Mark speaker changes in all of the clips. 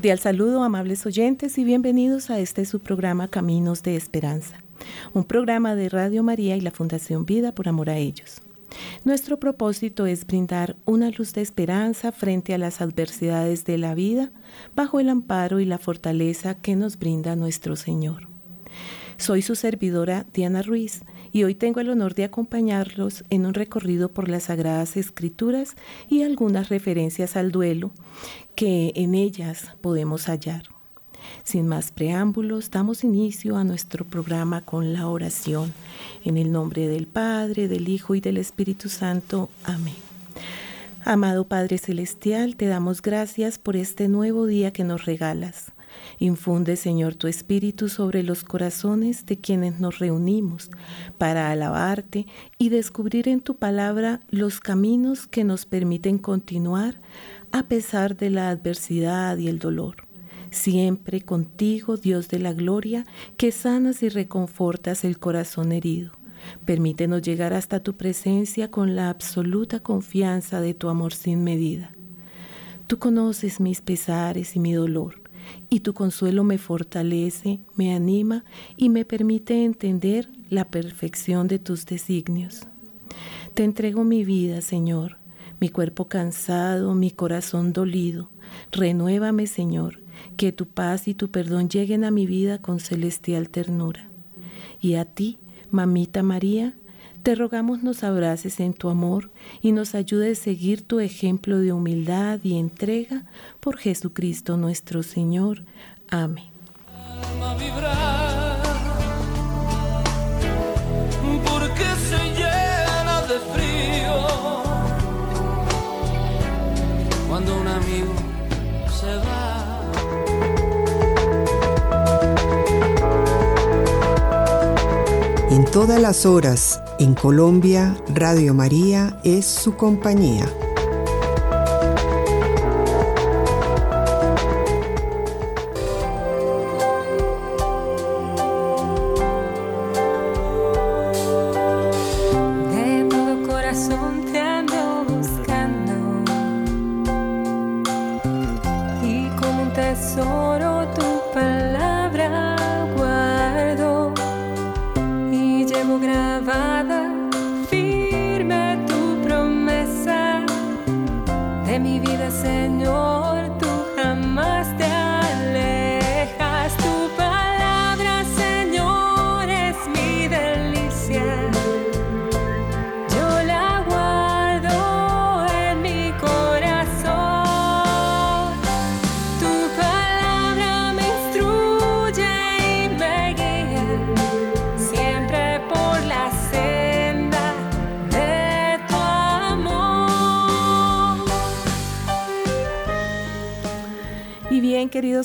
Speaker 1: Cordial saludo, amables oyentes, y bienvenidos a este su programa Caminos de Esperanza, un programa de Radio María y la Fundación Vida por Amor a ellos. Nuestro propósito es brindar una luz de esperanza frente a las adversidades de la vida, bajo el amparo y la fortaleza que nos brinda nuestro Señor. Soy su servidora Diana Ruiz y hoy tengo el honor de acompañarlos en un recorrido por las Sagradas Escrituras y algunas referencias al duelo que en ellas podemos hallar. Sin más preámbulos, damos inicio a nuestro programa con la oración. En el nombre del Padre, del Hijo y del Espíritu Santo. Amén. Amado Padre Celestial, te damos gracias por este nuevo día que nos regalas. Infunde, Señor, tu espíritu sobre los corazones de quienes nos reunimos para alabarte y descubrir en tu palabra los caminos que nos permiten continuar a pesar de la adversidad y el dolor. Siempre contigo, Dios de la gloria, que sanas y reconfortas el corazón herido. Permítenos llegar hasta tu presencia con la absoluta confianza de tu amor sin medida. Tú conoces mis pesares y mi dolor y tu consuelo me fortalece, me anima y me permite entender la perfección de tus designios. Te entrego mi vida, Señor, mi cuerpo cansado, mi corazón dolido. Renuévame, Señor, que tu paz y tu perdón lleguen a mi vida con celestial ternura. Y a ti, Mamita María, te rogamos nos abraces en tu amor y nos ayudes a seguir tu ejemplo de humildad y entrega por Jesucristo nuestro Señor. Amén.
Speaker 2: Porque se llena de frío cuando un amigo
Speaker 3: En todas las horas en Colombia, Radio María es su compañía.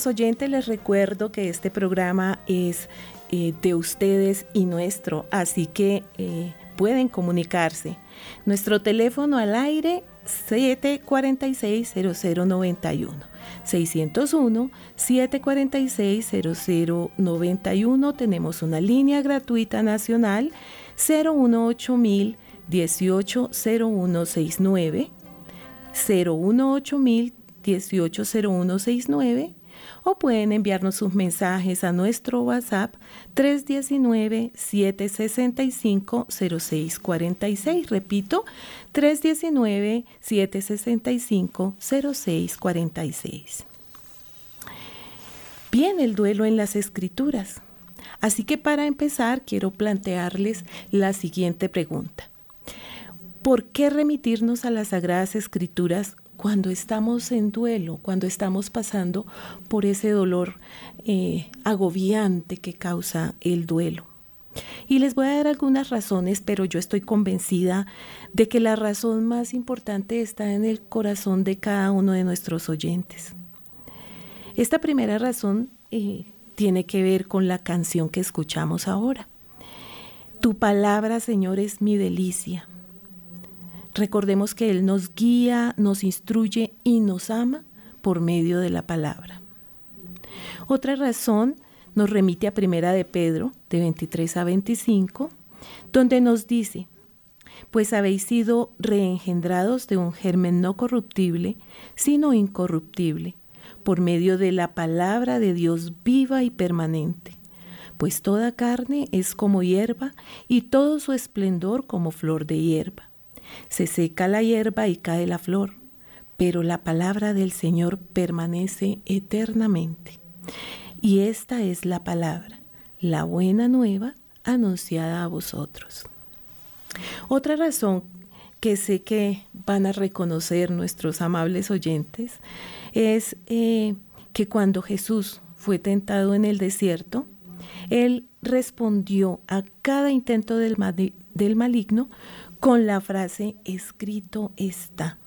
Speaker 1: Oyentes, les recuerdo que este programa es eh, de ustedes y nuestro, así que eh, pueden comunicarse. Nuestro teléfono al aire 746-0091. 601-746-0091. Tenemos una línea gratuita nacional 018 18 0169 018 180169 o pueden enviarnos sus mensajes a nuestro WhatsApp 319-765-0646. Repito, 319-765-0646. Bien, el duelo en las escrituras. Así que para empezar quiero plantearles la siguiente pregunta. ¿Por qué remitirnos a las Sagradas Escrituras cuando estamos en duelo, cuando estamos pasando por ese dolor eh, agobiante que causa el duelo. Y les voy a dar algunas razones, pero yo estoy convencida de que la razón más importante está en el corazón de cada uno de nuestros oyentes. Esta primera razón eh, tiene que ver con la canción que escuchamos ahora. Tu palabra, Señor, es mi delicia. Recordemos que Él nos guía, nos instruye y nos ama por medio de la palabra. Otra razón nos remite a Primera de Pedro, de 23 a 25, donde nos dice, pues habéis sido reengendrados de un germen no corruptible, sino incorruptible, por medio de la palabra de Dios viva y permanente. Pues toda carne es como hierba y todo su esplendor como flor de hierba. Se seca la hierba y cae la flor, pero la palabra del Señor permanece eternamente. Y esta es la palabra, la buena nueva anunciada a vosotros. Otra razón que sé que van a reconocer nuestros amables oyentes es eh, que cuando Jesús fue tentado en el desierto, Él respondió a cada intento del, del maligno con la frase escrito está.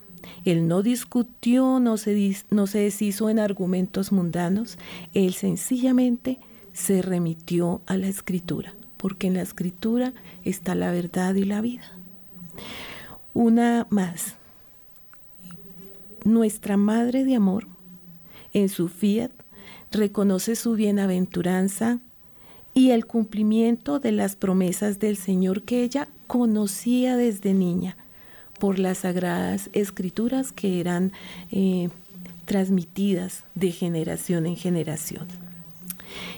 Speaker 1: Él no discutió, no se, deshizo en argumentos mundanos, él sencillamente se remitió a la escritura, porque en la escritura está la verdad y la vida. Una más. Nuestra Madre de Amor, en su fiat, reconoce su bienaventuranza y el cumplimiento de las promesas del Señor que ella conocía desde niña por las sagradas escrituras que eran eh, transmitidas de generación en generación.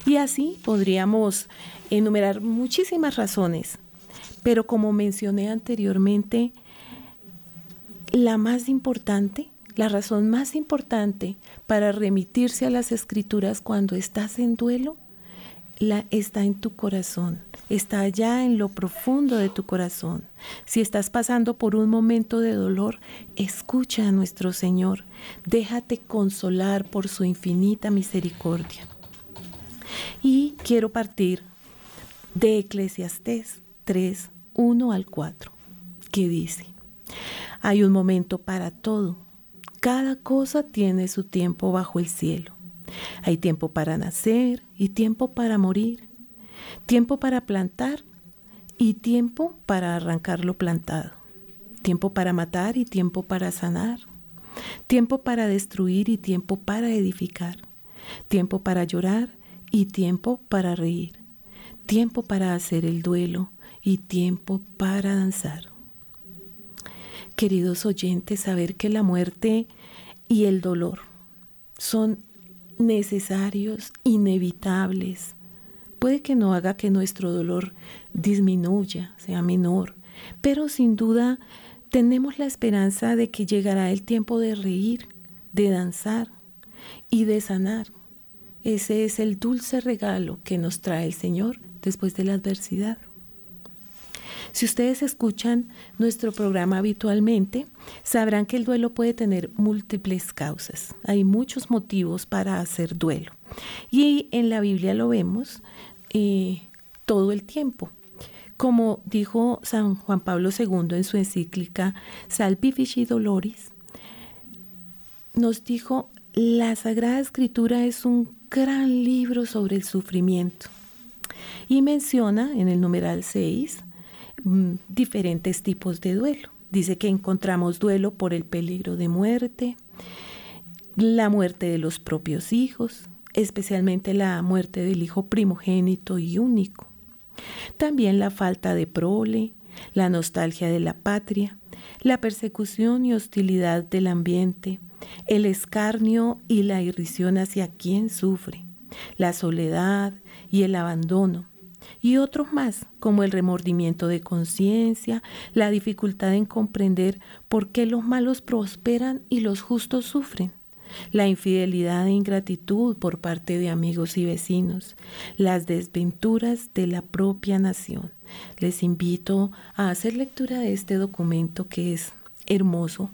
Speaker 1: Y así podríamos enumerar muchísimas razones, pero como mencioné anteriormente, la más importante, la razón más importante para remitirse a las escrituras cuando estás en duelo, la, está en tu corazón, está allá en lo profundo de tu corazón. Si estás pasando por un momento de dolor, escucha a nuestro Señor, déjate consolar por su infinita misericordia. Y quiero partir de Eclesiastés 3, 1 al 4, que dice, hay un momento para todo. Cada cosa tiene su tiempo bajo el cielo. Hay tiempo para nacer y tiempo para morir. Tiempo para plantar y tiempo para arrancar lo plantado. Tiempo para matar y tiempo para sanar. Tiempo para destruir y tiempo para edificar. Tiempo para llorar y tiempo para reír. Tiempo para hacer el duelo y tiempo para danzar queridos oyentes, saber que la muerte y el dolor son necesarios, inevitables. Puede que no haga que nuestro dolor disminuya, sea menor, pero sin duda tenemos la esperanza de que llegará el tiempo de reír, de danzar y de sanar. Ese es el dulce regalo que nos trae el Señor después de la adversidad. Si ustedes escuchan nuestro programa habitualmente, sabrán que el duelo puede tener múltiples causas. Hay muchos motivos para hacer duelo. Y en la Biblia lo vemos eh, todo el tiempo. Como dijo San Juan Pablo II en su encíclica Salvifici Doloris, nos dijo, la Sagrada Escritura es un gran libro sobre el sufrimiento. Y menciona en el numeral 6 Mm, diferentes tipos de duelo. Dice que encontramos duelo por el peligro de muerte, la muerte de los propios hijos, especialmente la muerte del hijo primogénito y único. También la falta de prole, la nostalgia de la patria, la persecución y hostilidad del ambiente, el escarnio y la irrisión hacia quien sufre, la soledad y el abandono, y otros más, como el remordimiento de conciencia, la dificultad en comprender por qué los malos prosperan y los justos sufren, la infidelidad e ingratitud por parte de amigos y vecinos, las desventuras de la propia nación. Les invito a hacer lectura de este documento que es hermoso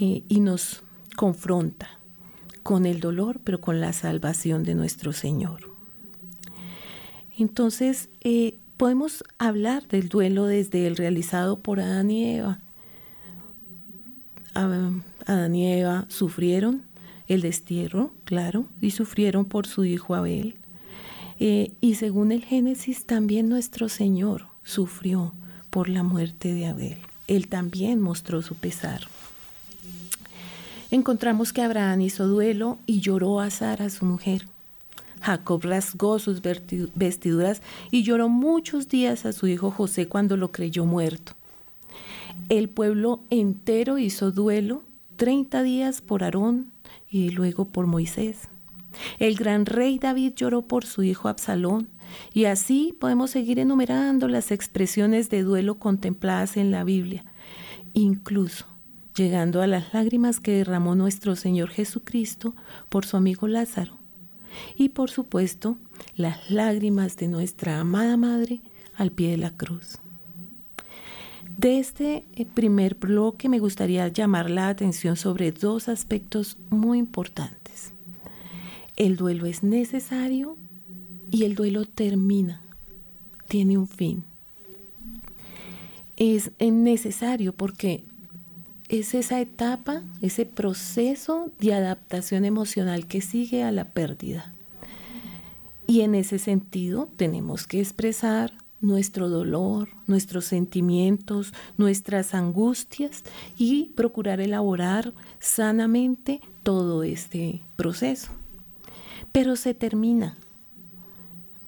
Speaker 1: eh, y nos confronta con el dolor, pero con la salvación de nuestro Señor. Entonces, eh, podemos hablar del duelo desde el realizado por Adán y Eva. Adán y Eva sufrieron el destierro, claro, y sufrieron por su hijo Abel. Eh, y según el Génesis, también nuestro Señor sufrió por la muerte de Abel. Él también mostró su pesar. Encontramos que Abraham hizo duelo y lloró a Sara, su mujer. Jacob rasgó sus vestiduras y lloró muchos días a su hijo José cuando lo creyó muerto. El pueblo entero hizo duelo 30 días por Aarón y luego por Moisés. El gran rey David lloró por su hijo Absalón, y así podemos seguir enumerando las expresiones de duelo contempladas en la Biblia, incluso llegando a las lágrimas que derramó nuestro Señor Jesucristo por su amigo Lázaro, y por supuesto las lágrimas de nuestra amada Madre al pie de la cruz. De este eh, primer bloque me gustaría llamar la atención sobre dos aspectos muy importantes. El duelo es necesario y el duelo termina, tiene un fin. Es necesario porque es esa etapa, ese proceso de adaptación emocional que sigue a la pérdida. Y en ese sentido tenemos que expresar nuestro dolor, nuestros sentimientos, nuestras angustias y procurar elaborar sanamente todo este proceso. Pero se termina,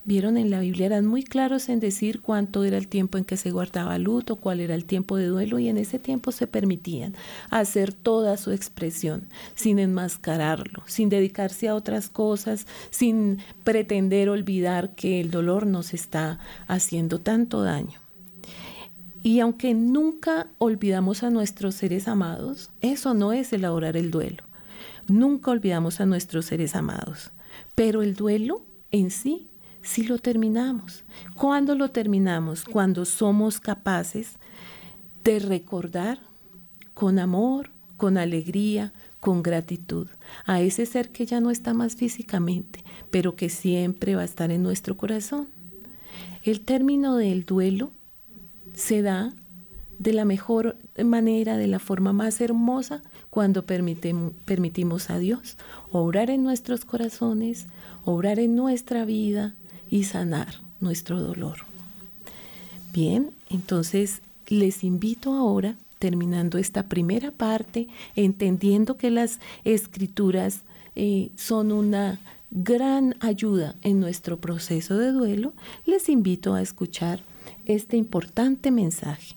Speaker 1: vieron en la Biblia, eran muy claros en decir cuánto era el tiempo en que se guardaba luto, cuál era el tiempo de duelo, y en ese tiempo se permitían hacer toda su expresión, sin enmascararlo, sin dedicarse a otras cosas, sin pretender olvidar que el dolor nos está haciendo tanto daño. Y aunque nunca olvidamos a nuestros seres amados, eso no es elaborar el duelo. Nunca olvidamos a nuestros seres amados, pero el duelo en sí si lo terminamos. ¿Cuándo lo terminamos? Cuando somos capaces de recordar con amor, con alegría, con gratitud a ese ser que ya no está más físicamente, pero que siempre va a estar en nuestro corazón. El término del duelo se da de la mejor manera, de la forma más hermosa, cuando permitimos a Dios obrar en nuestros corazones, obrar en nuestra vida, y sanar nuestro dolor. Bien, entonces les invito ahora, terminando esta primera parte, entendiendo que las escrituras eh, son una gran ayuda en nuestro proceso de duelo, les invito a escuchar este importante mensaje.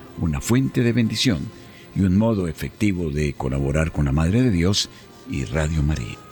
Speaker 4: una fuente de bendición y un modo efectivo de colaborar con la Madre de Dios y Radio María.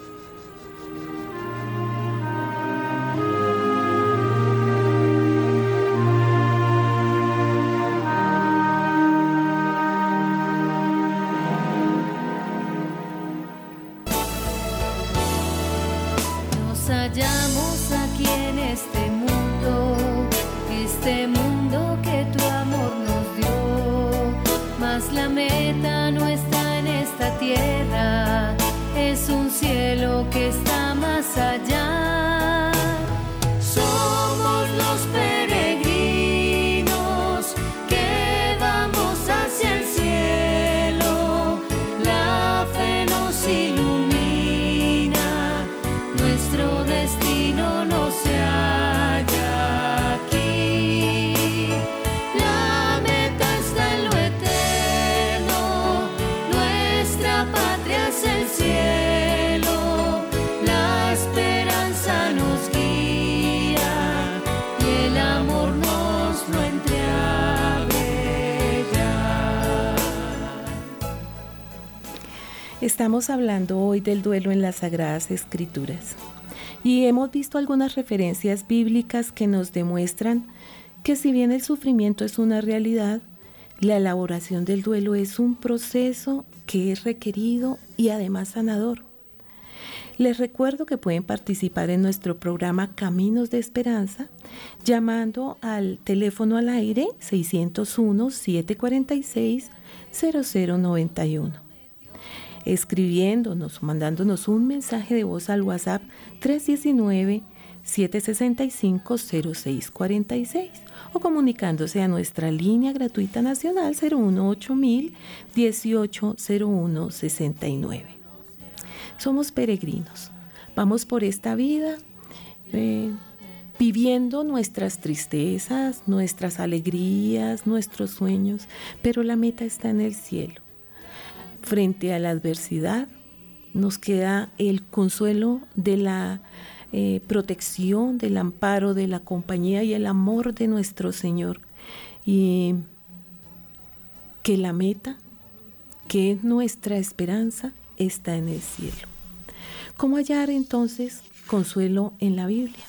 Speaker 1: Estamos hablando hoy del duelo en las Sagradas Escrituras y hemos visto algunas referencias bíblicas que nos demuestran que si bien el sufrimiento es una realidad, la elaboración del duelo es un proceso que es requerido y además sanador. Les recuerdo que pueden participar en nuestro programa Caminos de Esperanza llamando al teléfono al aire 601-746-0091. Escribiéndonos o mandándonos un mensaje de voz al WhatsApp 319 765-0646 o comunicándose a nuestra línea gratuita nacional 018 180169. Somos peregrinos, vamos por esta vida eh, viviendo nuestras tristezas, nuestras alegrías, nuestros sueños, pero la meta está en el cielo. Frente a la adversidad nos queda el consuelo de la eh, protección, del amparo, de la compañía y el amor de nuestro Señor. Y que la meta, que es nuestra esperanza, está en el cielo. ¿Cómo hallar entonces consuelo en la Biblia?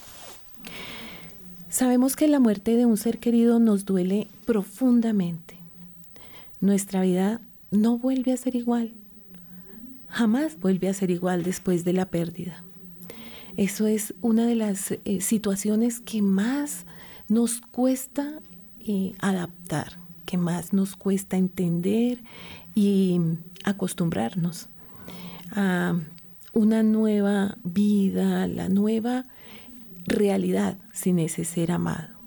Speaker 1: Sabemos que la muerte de un ser querido nos duele profundamente. Nuestra vida no vuelve a ser igual. Jamás vuelve a ser igual después de la pérdida. Eso es una de las eh, situaciones que más nos cuesta eh, adaptar, que más nos cuesta entender y acostumbrarnos a una nueva vida, la nueva realidad sin ese ser amado.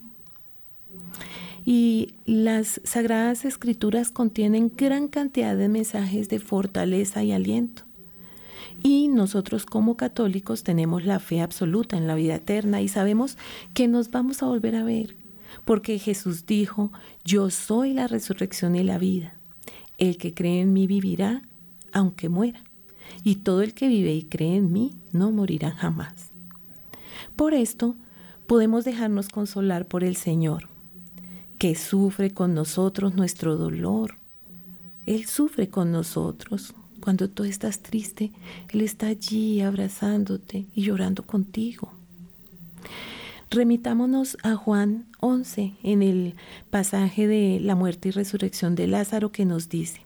Speaker 1: Y las sagradas escrituras contienen gran cantidad de mensajes de fortaleza y aliento. Y nosotros como católicos tenemos la fe absoluta en la vida eterna y sabemos que nos vamos a volver a ver, porque Jesús dijo, yo soy la resurrección y la vida. El que cree en mí vivirá, aunque muera, y todo el que vive y cree en mí no morirá jamás. Por esto, podemos dejarnos consolar por el Señor, que sufre con nosotros nuestro dolor. Él sufre con nosotros cuando tú estás triste, Él está allí abrazándote y llorando contigo. Remitámonos a Juan 11 en el pasaje de la muerte y resurrección de Lázaro que nos dice,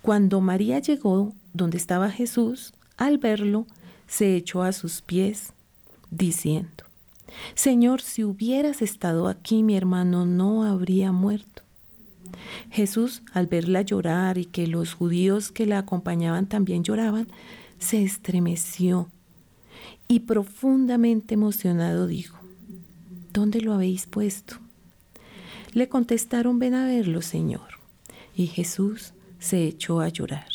Speaker 1: cuando María llegó donde estaba Jesús, al verlo, se echó a sus pies, diciendo, Señor, si hubieras estado aquí, mi hermano no habría muerto. Jesús, al verla llorar y que los judíos que la acompañaban también lloraban, se estremeció y profundamente emocionado dijo, ¿Dónde lo habéis puesto? Le contestaron, ven a verlo, Señor. Y Jesús se echó a llorar.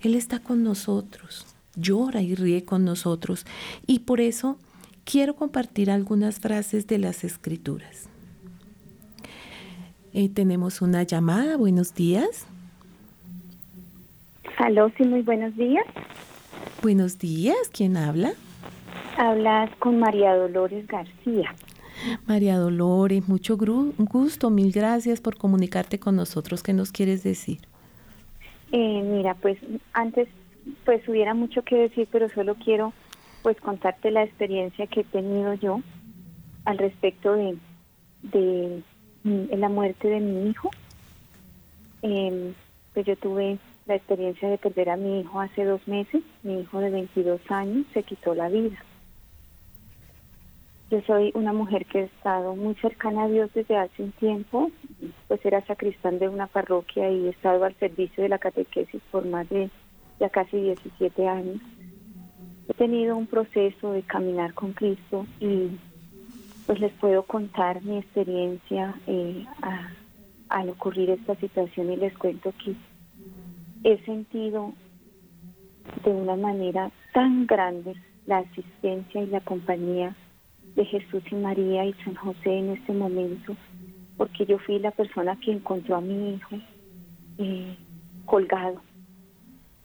Speaker 1: Él está con nosotros, llora y ríe con nosotros, y por eso quiero compartir algunas frases de las escrituras. Eh, tenemos una llamada. Buenos días.
Speaker 5: Aló, sí, muy buenos días.
Speaker 1: Buenos días. ¿Quién habla?
Speaker 5: Hablas con María Dolores García.
Speaker 1: María Dolores, mucho gusto. Mil gracias por comunicarte con nosotros. ¿Qué nos quieres decir?
Speaker 5: Eh, mira, pues antes pues hubiera mucho que decir, pero solo quiero pues contarte la experiencia que he tenido yo al respecto de, de la muerte de mi hijo. Eh, pues yo tuve la experiencia de perder a mi hijo hace dos meses. Mi hijo de 22 años se quitó la vida. Yo soy una mujer que he estado muy cercana a Dios desde hace un tiempo, pues era sacristán de una parroquia y he estado al servicio de la catequesis por más de ya casi 17 años. He tenido un proceso de caminar con Cristo y pues les puedo contar mi experiencia eh, al ocurrir esta situación y les cuento que he sentido de una manera tan grande la asistencia y la compañía de Jesús y María y San José en este momento, porque yo fui la persona que encontró a mi hijo eh, colgado.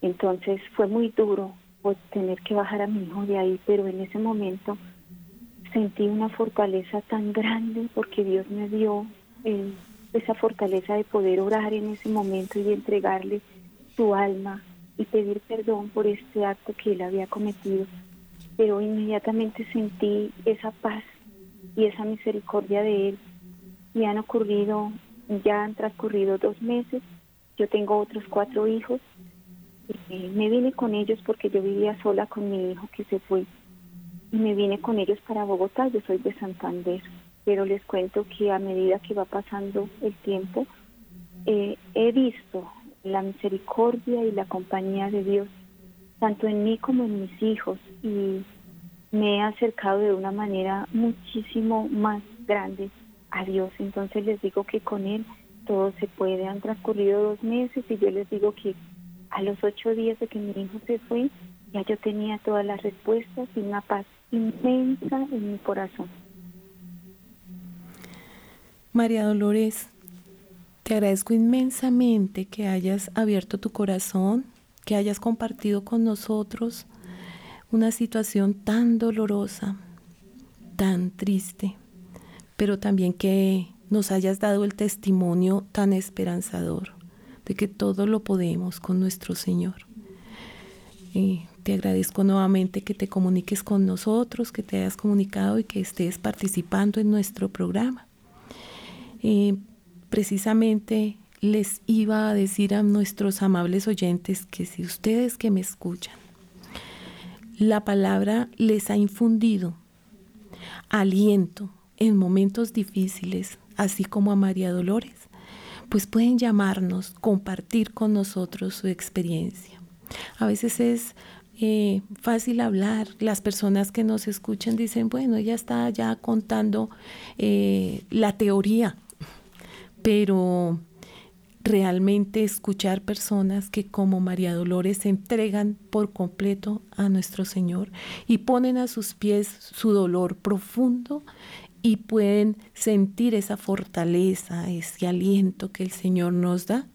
Speaker 5: Entonces fue muy duro pues, tener que bajar a mi hijo de ahí, pero en ese momento sentí una fortaleza tan grande porque Dios me dio eh, esa fortaleza de poder orar en ese momento y entregarle su alma y pedir perdón por este acto que él había cometido. Pero inmediatamente sentí esa paz y esa misericordia de él. Y han ocurrido, ya han transcurrido dos meses. Yo tengo otros cuatro hijos. Y me vine con ellos porque yo vivía sola con mi hijo que se fue y me vine con ellos para Bogotá, yo soy de Santander, pero les cuento que a medida que va pasando el tiempo, eh, he visto la misericordia y la compañía de Dios, tanto en mí como en mis hijos, y me he acercado de una manera muchísimo más grande a Dios. Entonces les digo que con Él todo se puede. Han transcurrido dos meses y yo les digo que a los ocho días de que mi hijo se fue, ya yo tenía todas las respuestas y una paz inmensa en mi corazón.
Speaker 1: María Dolores, te agradezco inmensamente que hayas abierto tu corazón, que hayas compartido con nosotros una situación tan dolorosa, tan triste, pero también que nos hayas dado el testimonio tan esperanzador de que todo lo podemos con nuestro Señor. Y te agradezco nuevamente que te comuniques con nosotros, que te hayas comunicado y que estés participando en nuestro programa. precisamente les iba a decir a nuestros amables oyentes que si ustedes que me escuchan, la palabra les ha infundido aliento en momentos difíciles, así como a María Dolores, pues pueden llamarnos, compartir con nosotros su experiencia. A veces es eh, fácil hablar, las personas que nos escuchan dicen, bueno, ella está ya contando eh, la teoría, pero realmente escuchar personas que como María Dolores se entregan por completo a nuestro Señor y ponen a sus pies su dolor profundo y pueden sentir esa fortaleza, ese aliento que el Señor nos da,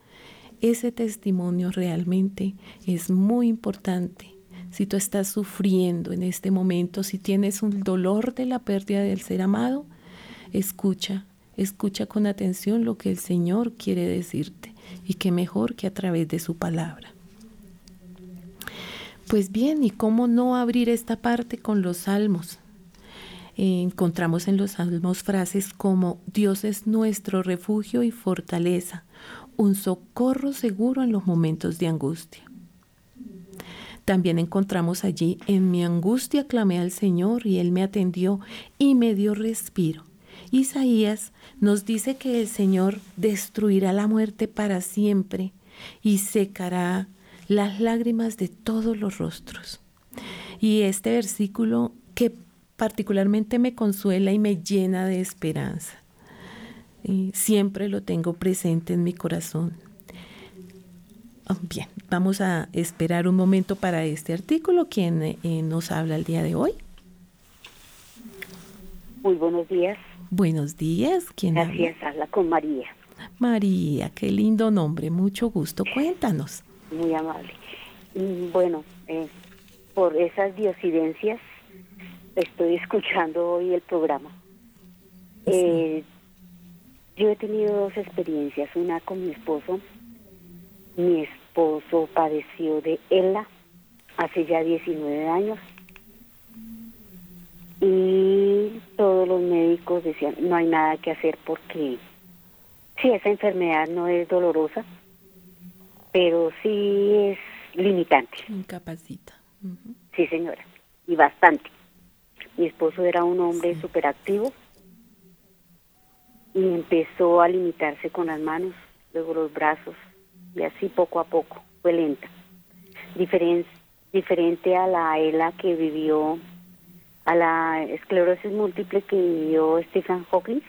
Speaker 1: ese testimonio realmente es muy importante. Si tú estás sufriendo en este momento, si tienes un dolor de la pérdida del ser amado, escucha, escucha con atención lo que el Señor quiere decirte y que mejor que a través de su palabra. Pues bien, ¿y cómo no abrir esta parte con los salmos? Encontramos en los salmos frases como Dios es nuestro refugio y fortaleza, un socorro seguro en los momentos de angustia. También encontramos allí, en mi angustia clamé al Señor y Él me atendió y me dio respiro. Isaías nos dice que el Señor destruirá la muerte para siempre y secará las lágrimas de todos los rostros. Y este versículo que particularmente me consuela y me llena de esperanza. Y siempre lo tengo presente en mi corazón. Ah, bien, vamos a esperar un momento para este artículo. ¿Quién eh, nos habla el día de hoy?
Speaker 6: Muy buenos días.
Speaker 1: Buenos días. ¿Quién
Speaker 6: Gracias, habla? con María.
Speaker 1: María, qué lindo nombre, mucho gusto. Cuéntanos.
Speaker 6: Muy amable. Bueno, eh, por esas diosidencias estoy escuchando hoy el programa. Eh, yo he tenido dos experiencias, una con mi esposo. Mi esposo padeció de ELA hace ya 19 años y todos los médicos decían no hay nada que hacer porque sí, esa enfermedad no es dolorosa, pero sí es limitante.
Speaker 1: Incapacita.
Speaker 6: Sí, señora, y bastante. Mi esposo era un hombre súper activo y empezó a limitarse con las manos, luego los brazos, y así poco a poco, fue lenta. diferente a la ELA que vivió, a la esclerosis múltiple que vivió Stephen Hawking,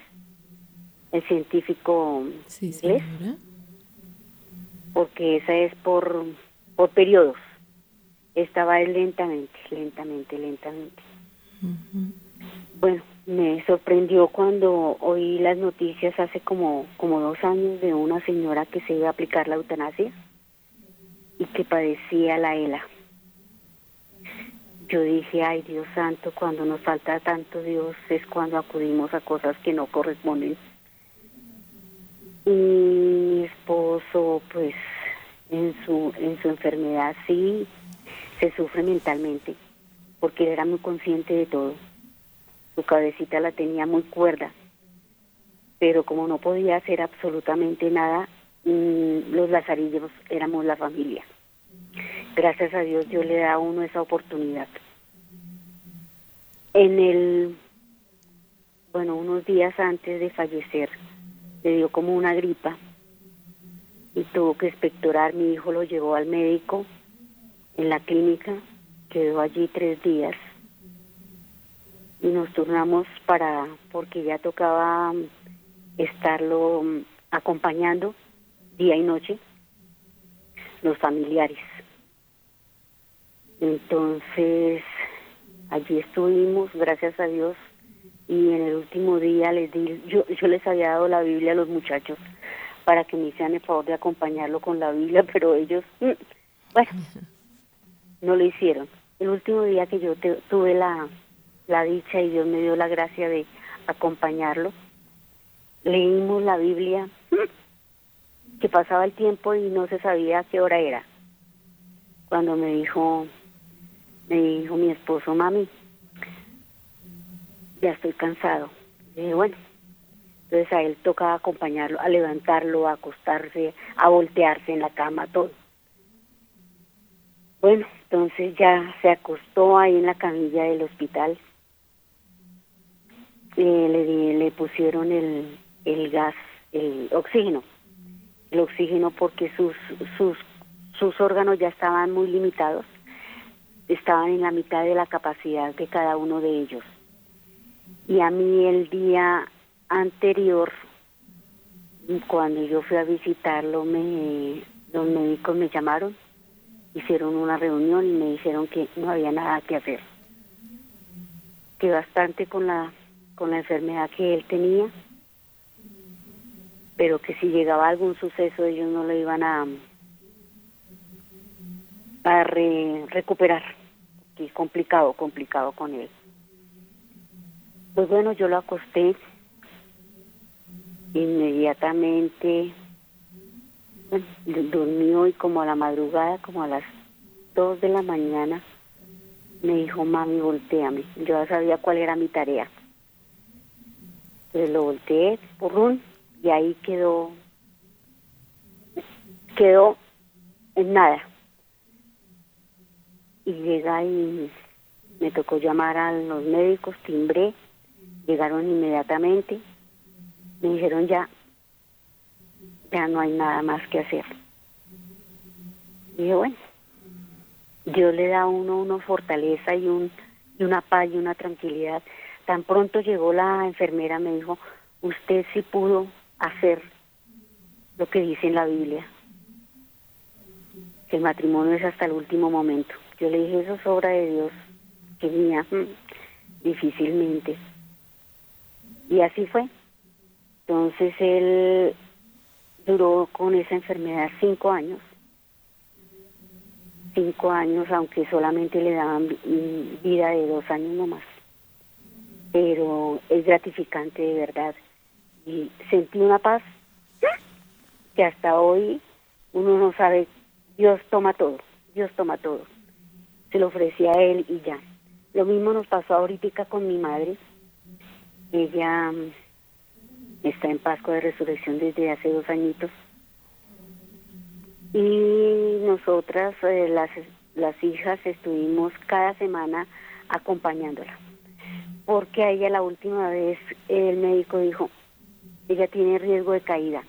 Speaker 6: el científico
Speaker 1: sí,
Speaker 6: porque esa es por, por periodos. Estaba lentamente, lentamente, lentamente. Bueno, me sorprendió cuando oí las noticias hace como, como dos años de una señora que se iba a aplicar la eutanasia y que padecía la ELA. Yo dije, ay Dios santo, cuando nos falta tanto Dios es cuando acudimos a cosas que no corresponden. Y mi esposo, pues, en su, en su enfermedad sí se sufre mentalmente porque él era muy consciente de todo. Su cabecita la tenía muy cuerda, pero como no podía hacer absolutamente nada, mm, los lazarillos éramos la familia. Gracias a Dios Dios le da a uno esa oportunidad. En el, bueno, unos días antes de fallecer, le dio como una gripa y tuvo que expectorar. Mi hijo lo llevó al médico en la clínica, quedó allí tres días y nos turnamos para, porque ya tocaba estarlo acompañando día y noche, los familiares. Entonces, allí estuvimos, gracias a Dios, y en el último día les di, yo, yo les había dado la Biblia a los muchachos para que me hicieran el favor de acompañarlo con la Biblia, pero ellos, mm, bueno, no lo hicieron. El último día que yo tuve la, la dicha y Dios me dio la gracia de acompañarlo, leímos la Biblia, que pasaba el tiempo y no se sabía qué hora era. Cuando me dijo, me dijo mi esposo, mami, ya estoy cansado. Dije, bueno, entonces a él tocaba acompañarlo, a levantarlo, a acostarse, a voltearse en la cama, todo. Bueno, entonces ya se acostó ahí en la camilla del hospital. Le, le pusieron el, el gas, el oxígeno. El oxígeno porque sus, sus, sus órganos ya estaban muy limitados. Estaban en la mitad de la capacidad de cada uno de ellos. Y a mí el día anterior, cuando yo fui a visitarlo, me, los médicos me llamaron, hicieron una reunión y me dijeron que no había nada que hacer, que bastante con la con la enfermedad que él tenía, pero que si llegaba algún suceso ellos no lo iban a a recuperar, que complicado, complicado con él. Pues bueno, yo lo acosté inmediatamente durmió y como a la madrugada, como a las dos de la mañana, me dijo, mami, volteame. Yo ya sabía cuál era mi tarea. Entonces lo volteé, un y ahí quedó, quedó en nada. Y llega y me tocó llamar a los médicos, timbré, llegaron inmediatamente me dijeron ya, ya no hay nada más que hacer. Dije, bueno, Dios le da a uno una fortaleza y, un, y una paz y una tranquilidad. Tan pronto llegó la enfermera, me dijo, usted sí pudo hacer lo que dice en la Biblia, que el matrimonio es hasta el último momento. Yo le dije, eso es obra de Dios, que mía, mm, difícilmente. Y así fue. Entonces él duró con esa enfermedad cinco años. Cinco años, aunque solamente le daban vida de dos años nomás. Pero es gratificante de verdad. Y sentí una paz que hasta hoy uno no sabe, Dios toma todo, Dios toma todo. Se lo ofrecía a él y ya. Lo mismo nos pasó ahorita con mi madre. Ella está en Pascua de Resurrección desde hace dos añitos. Y nosotras, eh, las, las hijas, estuvimos cada semana acompañándola. Porque a ella la última vez el médico dijo, ella tiene riesgo de caída.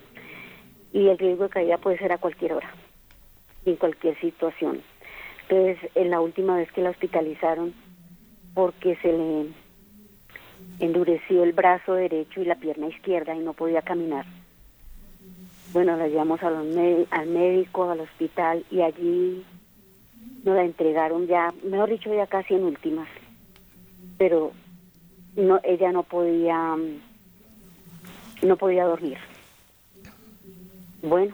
Speaker 6: Y el riesgo de caída puede ser a cualquier hora, en cualquier situación. Entonces, en la última vez que la hospitalizaron, porque se le endureció el brazo derecho y la pierna izquierda y no podía caminar. Bueno, la llevamos al médico, al hospital y allí nos la entregaron ya, mejor dicho, ya casi en últimas. Pero no, ella no podía, no podía dormir. Bueno,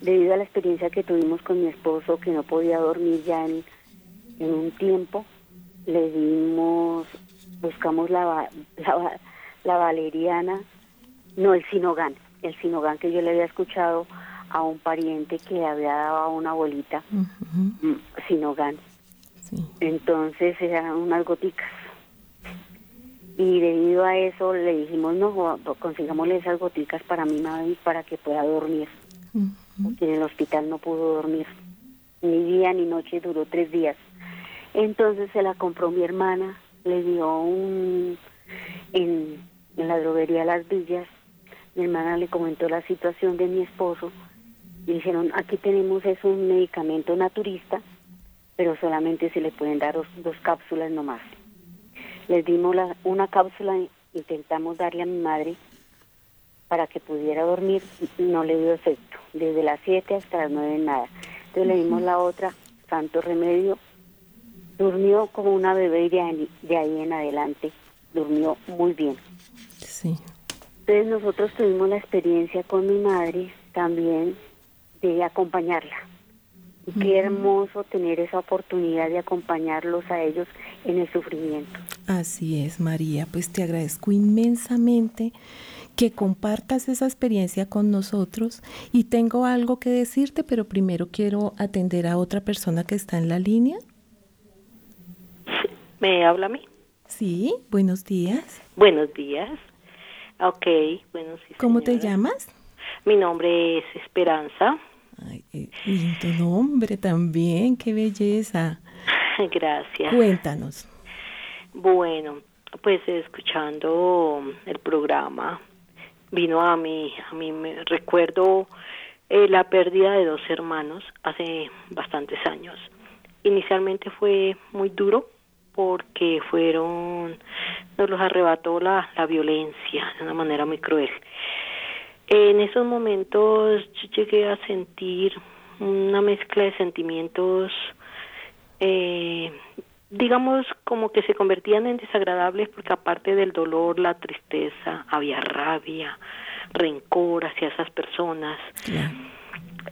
Speaker 6: debido a la experiencia que tuvimos con mi esposo, que no podía dormir ya en un tiempo, le dimos buscamos la, la, valeriana, no el sinogán, el sinogán que yo le había escuchado a un pariente que había dado a una abuelita, uh sinogán. Entonces eran unas goticas. Y debido a eso le dijimos, no, consigámosle esas goticas para mi madre para que pueda dormir. Porque en el hospital no pudo dormir. Ni día ni noche, duró tres días. Entonces se la compró mi hermana le dio un en, la droguería Las Villas. Mi hermana le comentó la situación de mi esposo y dijeron, aquí tenemos es un medicamento naturista, pero solamente se le pueden dar dos, dos cápsulas nomás. Les dimos la, una cápsula, intentamos darle a mi madre para que pudiera dormir, no le dio efecto. Desde las 7 hasta las 9 nada. Entonces le dimos la otra, santo remedio, durmió como una bebé y de ahí, de ahí en adelante durmió muy bien.
Speaker 1: Sí.
Speaker 6: Entonces nosotros tuvimos la experiencia con mi madre también de acompañarla. Y qué hermoso tener esa oportunidad de acompañarlos a ellos en el sufrimiento.
Speaker 1: Así es, María. Pues te agradezco inmensamente que compartas esa experiencia con nosotros y tengo algo que decirte, pero primero quiero atender a otra persona que está en la línea.
Speaker 7: ¿Me habla a mí?
Speaker 1: Sí, buenos días.
Speaker 7: Buenos días. Ok, bueno, sí.
Speaker 1: ¿Cómo te llamas?
Speaker 7: Mi nombre es Esperanza.
Speaker 1: Ay, eh, lindo nombre también, qué belleza.
Speaker 7: Gracias.
Speaker 1: Cuéntanos.
Speaker 7: Bueno, pues escuchando el programa, vino a mí, a mí me recuerdo eh, la pérdida de dos hermanos hace bastantes años. Inicialmente fue muy duro porque fueron, nos los arrebató la, la violencia de una manera muy cruel. En esos momentos yo llegué a sentir una mezcla de sentimientos, eh, digamos, como que se convertían en desagradables porque aparte del dolor, la tristeza, había rabia, rencor hacia esas personas.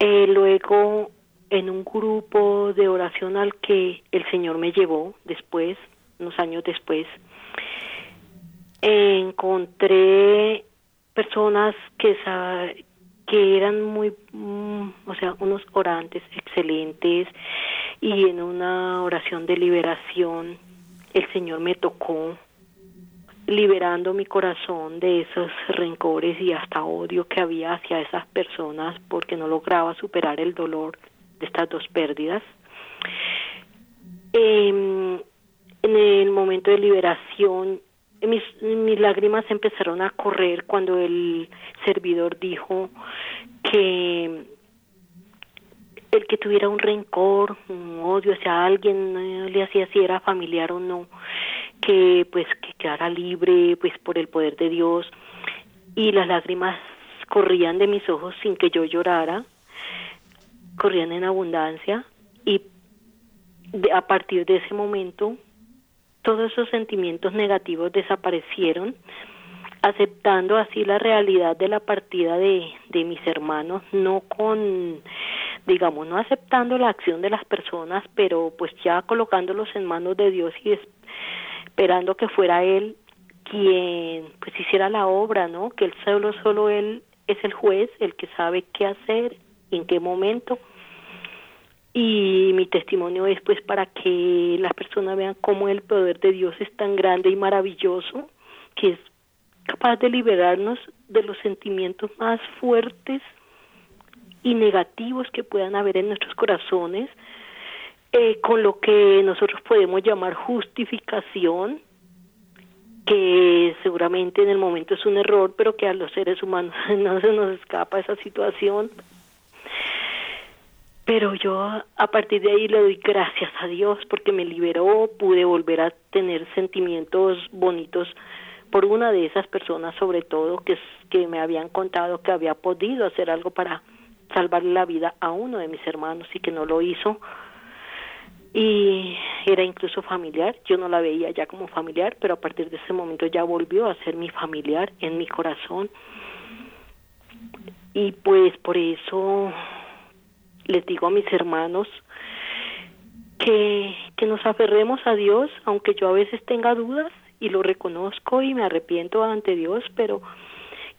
Speaker 7: Eh, luego, en un grupo de oración al que el Señor me llevó después, unos años después, encontré personas que que eran muy, mm, o sea, unos orantes excelentes y en una oración de liberación el Señor me tocó liberando mi corazón de esos rencores y hasta odio que había hacia esas personas porque no lograba superar el dolor de estas dos pérdidas. Em, en el momento de liberación, mis, mis lágrimas empezaron a correr cuando el servidor dijo que el que tuviera un rencor, un odio hacia alguien, no le hacía si era familiar o no, que pues que quedara libre pues por el poder de Dios y las lágrimas corrían de mis ojos sin que yo llorara, corrían en abundancia y de- a partir de ese momento todos esos sentimientos negativos desaparecieron, aceptando así la realidad de la partida de, de mis hermanos, no con, digamos, no aceptando la acción de las personas, pero pues ya colocándolos en manos de Dios y es- esperando que fuera Él quien pues hiciera la obra, ¿no? Que él solo, solo Él es el juez, el que sabe qué hacer, en qué momento. Y mi testimonio es pues para que las personas vean cómo el poder de Dios es tan grande y maravilloso que es capaz de liberarnos de los sentimientos más fuertes y negativos que puedan haber en nuestros corazones eh, con lo que nosotros podemos llamar justificación que seguramente en el momento es un error pero que a los seres humanos no se nos escapa esa situación pero yo a partir de ahí le doy gracias a Dios porque me liberó, pude volver a tener sentimientos bonitos por una de esas personas sobre todo que, que me habían contado que había podido hacer algo para salvarle la vida a uno de mis hermanos y que no lo hizo. Y era incluso familiar, yo no la veía ya como familiar, pero a partir de ese momento ya volvió a ser mi familiar en mi corazón. Y pues por eso les digo a mis hermanos que, que nos aferremos a Dios, aunque yo a veces tenga dudas y lo reconozco y me arrepiento ante Dios, pero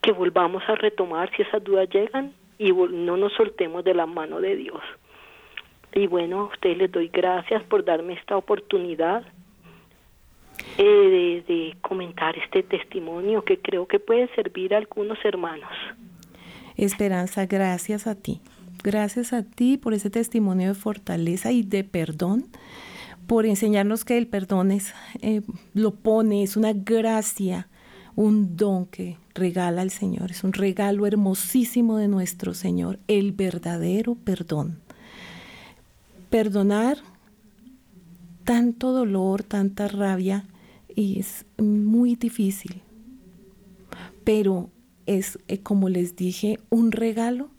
Speaker 7: que volvamos a retomar si esas dudas llegan y no nos soltemos de la mano de Dios. Y bueno, a ustedes les doy gracias por darme esta oportunidad eh, de comentar este testimonio que creo que puede servir a algunos hermanos.
Speaker 1: Esperanza, gracias a ti. Gracias a ti por ese testimonio de fortaleza y de perdón, por enseñarnos que el perdón es, eh, lo pone, es una gracia, un don que regala el Señor, es un regalo hermosísimo de nuestro Señor, el verdadero perdón. Perdonar tanto dolor, tanta rabia, y es muy difícil, pero es, eh, como les dije, un regalo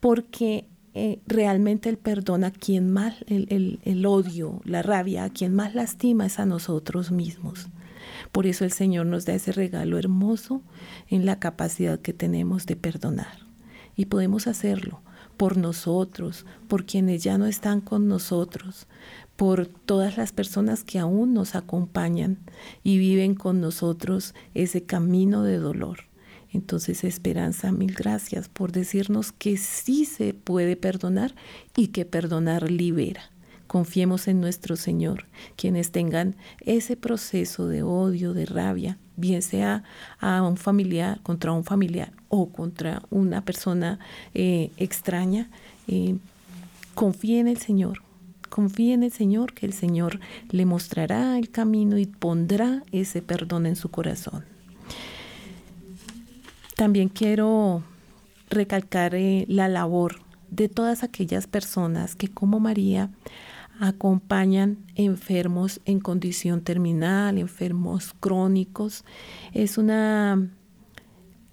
Speaker 1: porque eh, realmente el perdón a quien más, el, el odio, la rabia, a quien más lastima es a nosotros mismos. Por eso el Señor nos da ese regalo hermoso en la capacidad que tenemos de perdonar. Y podemos hacerlo por nosotros, por quienes ya no están con nosotros, por todas las personas que aún nos acompañan y viven con nosotros ese camino de dolor. Entonces, Esperanza, mil gracias por decirnos que sí se puede perdonar y que perdonar libera. Confiemos en nuestro Señor. Quienes tengan ese proceso de odio, de rabia, bien sea a un familiar, contra un familiar o contra una persona eh, extraña, eh, confíe en el Señor. Confíe en el Señor, que el Señor le mostrará el camino y pondrá ese perdón en su corazón. También quiero recalcar eh, la labor de todas aquellas personas que como María acompañan enfermos en condición terminal, enfermos crónicos. Es una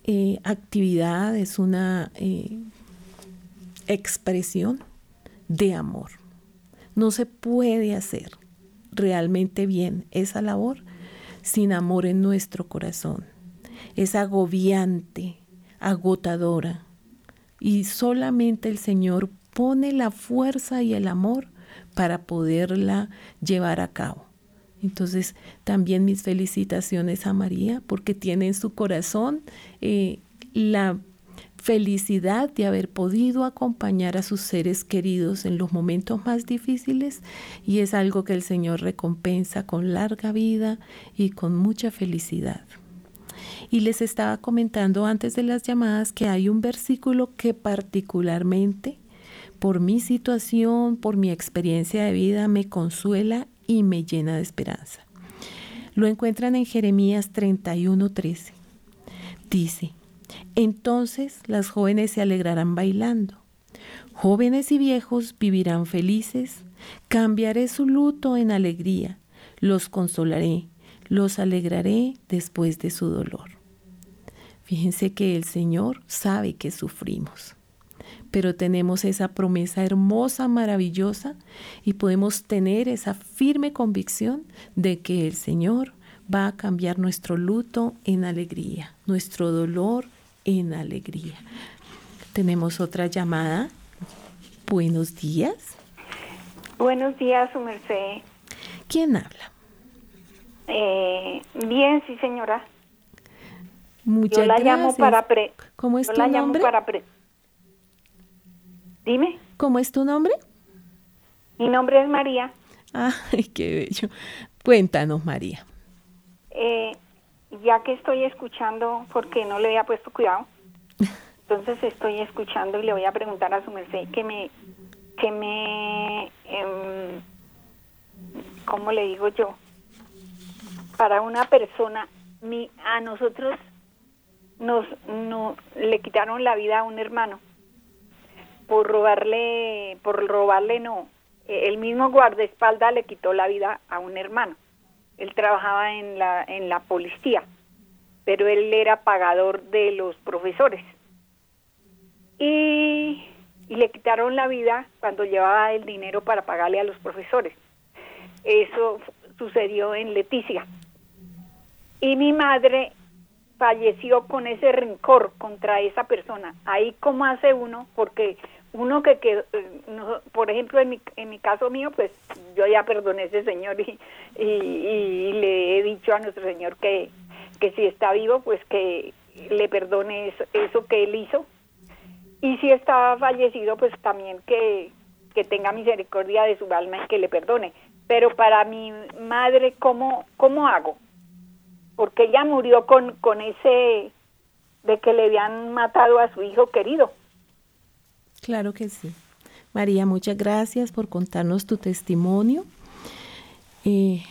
Speaker 1: eh, actividad, es una eh, expresión de amor. No se puede hacer realmente bien esa labor sin amor en nuestro corazón. Es agobiante, agotadora. Y solamente el Señor pone la fuerza y el amor para poderla llevar a cabo. Entonces, también mis felicitaciones a María porque tiene en su corazón eh, la felicidad de haber podido acompañar a sus seres queridos en los momentos más difíciles y es algo que el Señor recompensa con larga vida y con mucha felicidad. Y les estaba comentando antes de las llamadas que hay un versículo que particularmente por mi situación, por mi experiencia de vida, me consuela y me llena de esperanza. Lo encuentran en Jeremías 31:13. Dice, entonces las jóvenes se alegrarán bailando, jóvenes y viejos vivirán felices, cambiaré su luto en alegría, los consolaré, los alegraré después de su dolor. Fíjense que el Señor sabe que sufrimos pero tenemos esa promesa hermosa, maravillosa, y podemos tener esa firme convicción de que el Señor va a cambiar nuestro luto en alegría, nuestro dolor en alegría. Tenemos otra llamada. Buenos días.
Speaker 8: Buenos días, su merced.
Speaker 1: ¿Quién habla?
Speaker 8: Eh, bien, sí, señora.
Speaker 1: Muchas
Speaker 8: Yo la
Speaker 1: gracias.
Speaker 8: llamo para pre
Speaker 1: ¿Cómo es
Speaker 8: yo
Speaker 1: tu
Speaker 8: la llamo
Speaker 1: nombre?
Speaker 8: para pre Dime,
Speaker 1: ¿Cómo es tu nombre?
Speaker 8: mi nombre es María.
Speaker 1: Ay, qué bello. Cuéntanos, María.
Speaker 8: Eh, ya que estoy escuchando, porque no le había puesto cuidado, entonces estoy escuchando y le voy a preguntar a su merced que me, que me, em, ¿cómo le digo yo? Para una persona, mi, a nosotros nos, no, le quitaron la vida a un hermano por robarle, por robarle no, el mismo guardaespaldas le quitó la vida a un hermano. Él trabajaba en la, en la policía, pero él era pagador de los profesores. Y, y le quitaron la vida cuando llevaba el dinero para pagarle a los profesores. Eso sucedió en Leticia. Y mi madre falleció con ese rencor contra esa persona. Ahí cómo hace uno, porque uno que, que eh, por ejemplo, en mi, en mi caso mío, pues yo ya perdoné a ese señor y, y, y le he dicho a nuestro señor que, que si está vivo, pues que le perdone eso, eso que él hizo. Y si está fallecido, pues también que, que tenga misericordia de su alma y que le perdone. Pero para mi madre, ¿cómo, cómo hago? Porque ella murió con, con ese de que le habían matado a su hijo querido.
Speaker 1: Claro que sí. María, muchas gracias por contarnos tu testimonio. Eh,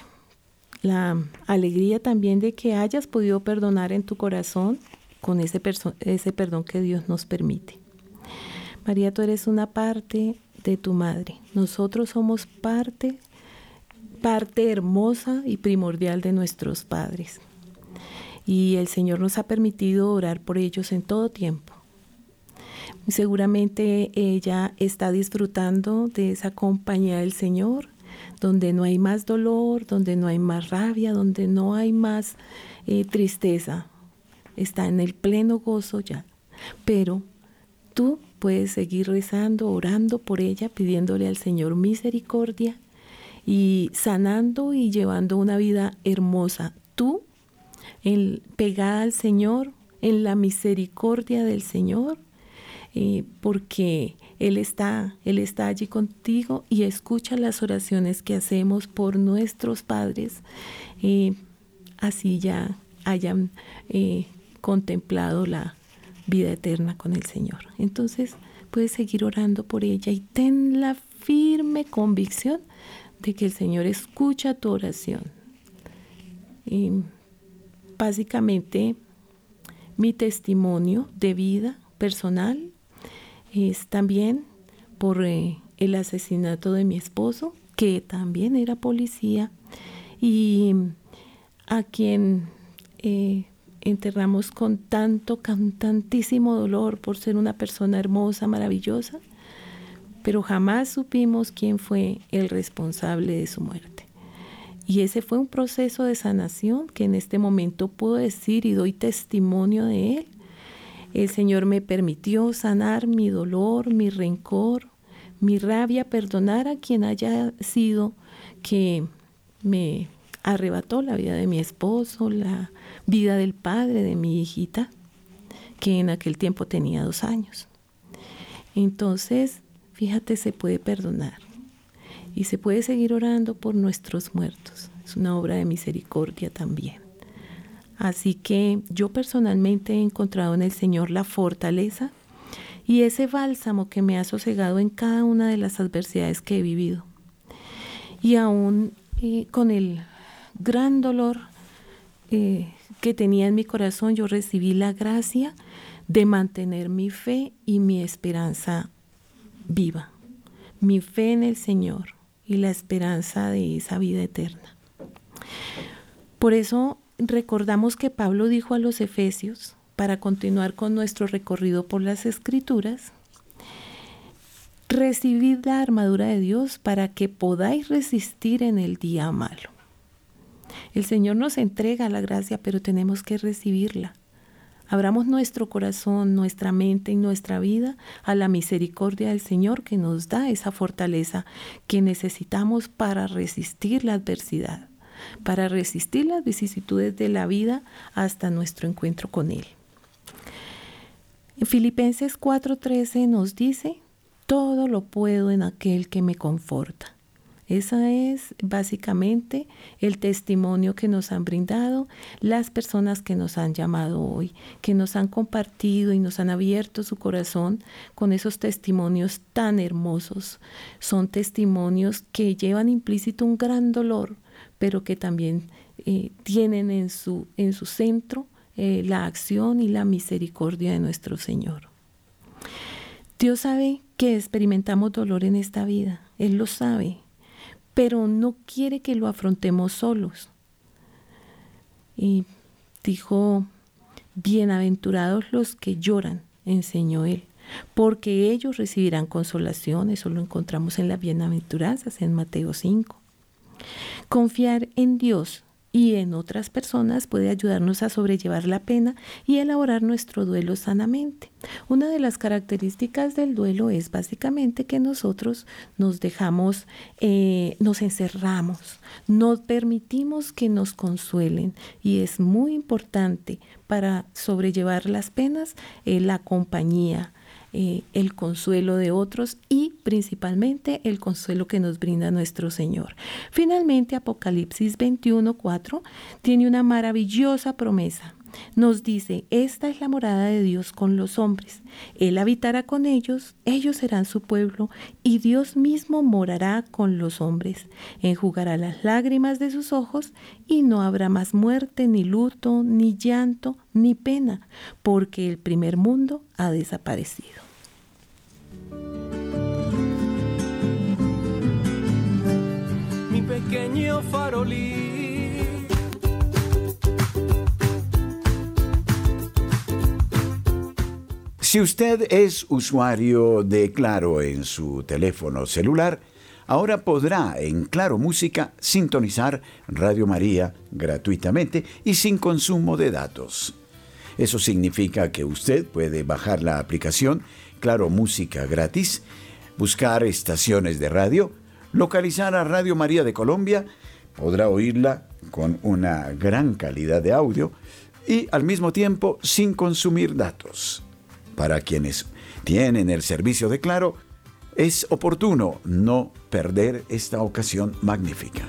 Speaker 1: la alegría también de que hayas podido perdonar en tu corazón con ese, ese perdón que Dios nos permite. María, tú eres una parte de tu madre. Nosotros somos parte, parte hermosa y primordial de nuestros padres. Y el Señor nos ha permitido orar por ellos en todo tiempo. Seguramente ella está disfrutando de esa compañía del Señor, donde no hay más dolor, donde no hay más rabia, donde no hay más eh, tristeza. Está en el pleno gozo ya. Pero tú puedes seguir rezando, orando por ella, pidiéndole al Señor misericordia y sanando y llevando una vida hermosa. Tú, en, pegada al Señor, en la misericordia del Señor, eh, porque Él está, Él está allí contigo y escucha las oraciones que hacemos por nuestros padres, eh, así ya hayan eh, contemplado la vida eterna con el Señor. Entonces puedes seguir orando por ella y ten la firme convicción de que el Señor escucha tu oración. Básicamente mi testimonio de vida personal es también por eh, el asesinato de mi esposo, que también era policía, y a quien eh, enterramos con tanto, con tantísimo dolor por ser una persona hermosa, maravillosa, pero jamás supimos quién fue el responsable de su muerte. Y ese fue un proceso de sanación que en este momento puedo decir y doy testimonio de él. El Señor me permitió sanar mi dolor, mi rencor, mi rabia, perdonar a quien haya sido que me arrebató la vida de mi esposo, la vida del padre de mi hijita, que en aquel tiempo tenía dos años. Entonces, fíjate, se puede perdonar y se puede seguir orando por nuestros muertos. Es una obra de misericordia también. Así que yo personalmente he encontrado en el Señor la fortaleza y ese bálsamo que me ha sosegado en cada una de las adversidades que he vivido. Y aún eh, con el gran dolor eh, que tenía en mi corazón, yo recibí la gracia de mantener mi fe y mi esperanza viva. Mi fe en el Señor y la esperanza de esa vida eterna. Por eso recordamos que Pablo dijo a los Efesios, para continuar con nuestro recorrido por las Escrituras, recibid la armadura de Dios para que podáis resistir en el día malo. El Señor nos entrega la gracia, pero tenemos que recibirla. Abramos nuestro corazón, nuestra mente y nuestra vida a la misericordia del Señor que nos da esa fortaleza que necesitamos para resistir la adversidad, para resistir las vicisitudes de la vida hasta nuestro encuentro con Él. En Filipenses 4:13 nos dice, todo lo puedo en aquel que me conforta. Ese es básicamente el testimonio que nos han brindado las personas que nos han llamado hoy, que nos han compartido y nos han abierto su corazón con esos testimonios tan hermosos. Son testimonios que llevan implícito un gran dolor, pero que también eh, tienen en su, en su centro eh, la acción y la misericordia de nuestro Señor. Dios sabe que experimentamos dolor en esta vida, Él lo sabe, pero no quiere que lo afrontemos solos. Y dijo, bienaventurados los que lloran, enseñó él, porque ellos recibirán consolación, eso lo encontramos en las bienaventuranzas en Mateo 5. Confiar en Dios y en otras personas puede ayudarnos a sobrellevar la pena y elaborar nuestro duelo sanamente. Una de las características del duelo es básicamente que nosotros nos dejamos, eh, nos encerramos, no permitimos que nos consuelen y es muy importante para sobrellevar las penas eh, la compañía, eh, el consuelo de otros y principalmente el consuelo que nos brinda nuestro Señor. Finalmente, Apocalipsis 21:4 tiene una maravillosa promesa nos dice, esta es la morada de Dios con los hombres. Él habitará con ellos, ellos serán su pueblo, y Dios mismo morará con los hombres. Enjugará las lágrimas de sus ojos, y no habrá más muerte, ni luto, ni llanto, ni pena, porque el primer mundo ha desaparecido.
Speaker 2: Mi pequeño farolín
Speaker 4: Si usted es usuario de Claro en su teléfono celular, ahora podrá en Claro Música sintonizar Radio María gratuitamente y sin consumo de datos. Eso significa que usted puede bajar la aplicación Claro Música gratis, buscar estaciones de radio, localizar a Radio María de Colombia, podrá oírla con una gran calidad de audio y al mismo tiempo sin consumir datos. Para quienes tienen el servicio de Claro, es oportuno no perder esta ocasión magnífica.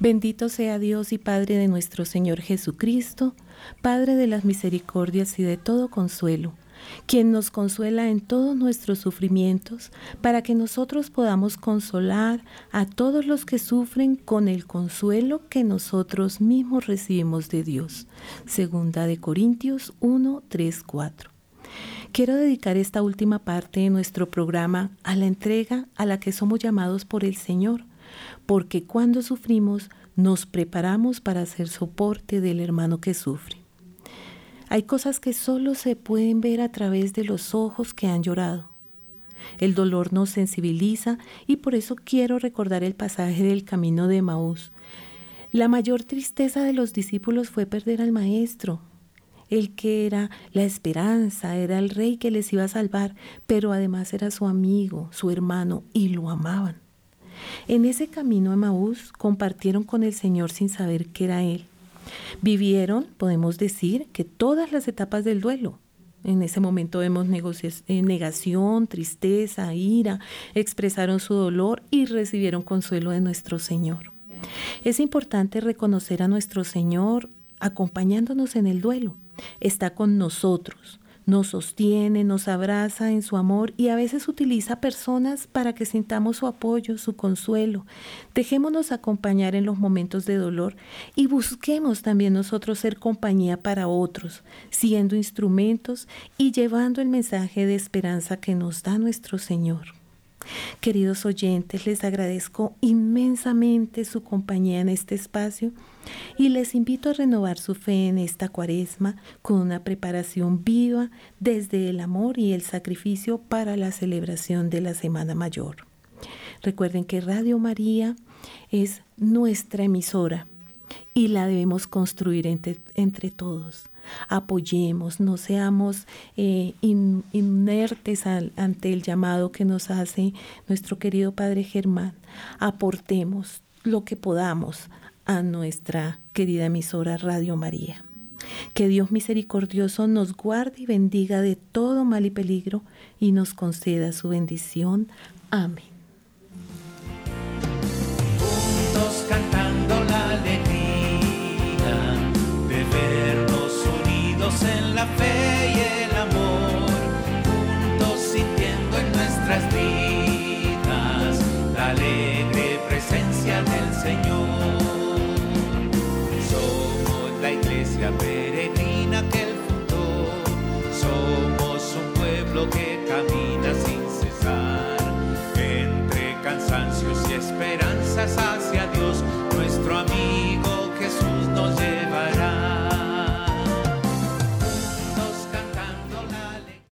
Speaker 1: Bendito sea Dios y Padre de nuestro Señor Jesucristo, Padre de las misericordias y de todo consuelo, quien nos consuela en todos nuestros sufrimientos, para que nosotros podamos consolar a todos los que sufren con el consuelo que nosotros mismos recibimos de Dios. Segunda de Corintios 1, 3, 4. Quiero dedicar esta última parte de nuestro programa a la entrega a la que somos llamados por el Señor, porque cuando sufrimos nos preparamos para hacer soporte del hermano que sufre. Hay cosas que solo se pueden ver a través de los ojos que han llorado. El dolor nos sensibiliza y por eso quiero recordar el pasaje del camino de Maús. La mayor tristeza de los discípulos fue perder al Maestro, el que era la esperanza, era el rey que les iba a salvar, pero además era su amigo, su hermano, y lo amaban. En ese camino a compartieron con el Señor sin saber que era Él. Vivieron, podemos decir, que todas las etapas del duelo. En ese momento vemos eh, negación, tristeza, ira, expresaron su dolor y recibieron consuelo de nuestro Señor. Es importante reconocer a nuestro Señor acompañándonos en el duelo. Está con nosotros, nos sostiene, nos abraza en su amor y a veces utiliza personas para que sintamos su apoyo, su consuelo. Dejémonos acompañar en los momentos de dolor y busquemos también nosotros ser compañía para otros, siendo instrumentos y llevando el mensaje de esperanza que nos da nuestro Señor. Queridos oyentes, les agradezco inmensamente su compañía en este espacio y les invito a renovar su fe en esta cuaresma con una preparación viva desde el amor y el sacrificio para la celebración de la Semana Mayor. Recuerden que Radio María es nuestra emisora y la debemos construir entre, todos. Apoyemos, no seamos eh, inertes ante el llamado que nos hace nuestro querido Padre Germán. Aportemos lo que podamos a nuestra querida emisora Radio María. Que Dios misericordioso nos guarde y bendiga de todo mal y peligro y nos conceda su bendición. Amén.
Speaker 2: nuestras vidas la alegre presencia del Señor. Somos la iglesia peregrina que Él
Speaker 9: fundó, somos un pueblo que camina sin cesar, entre cansancios y esperanzas.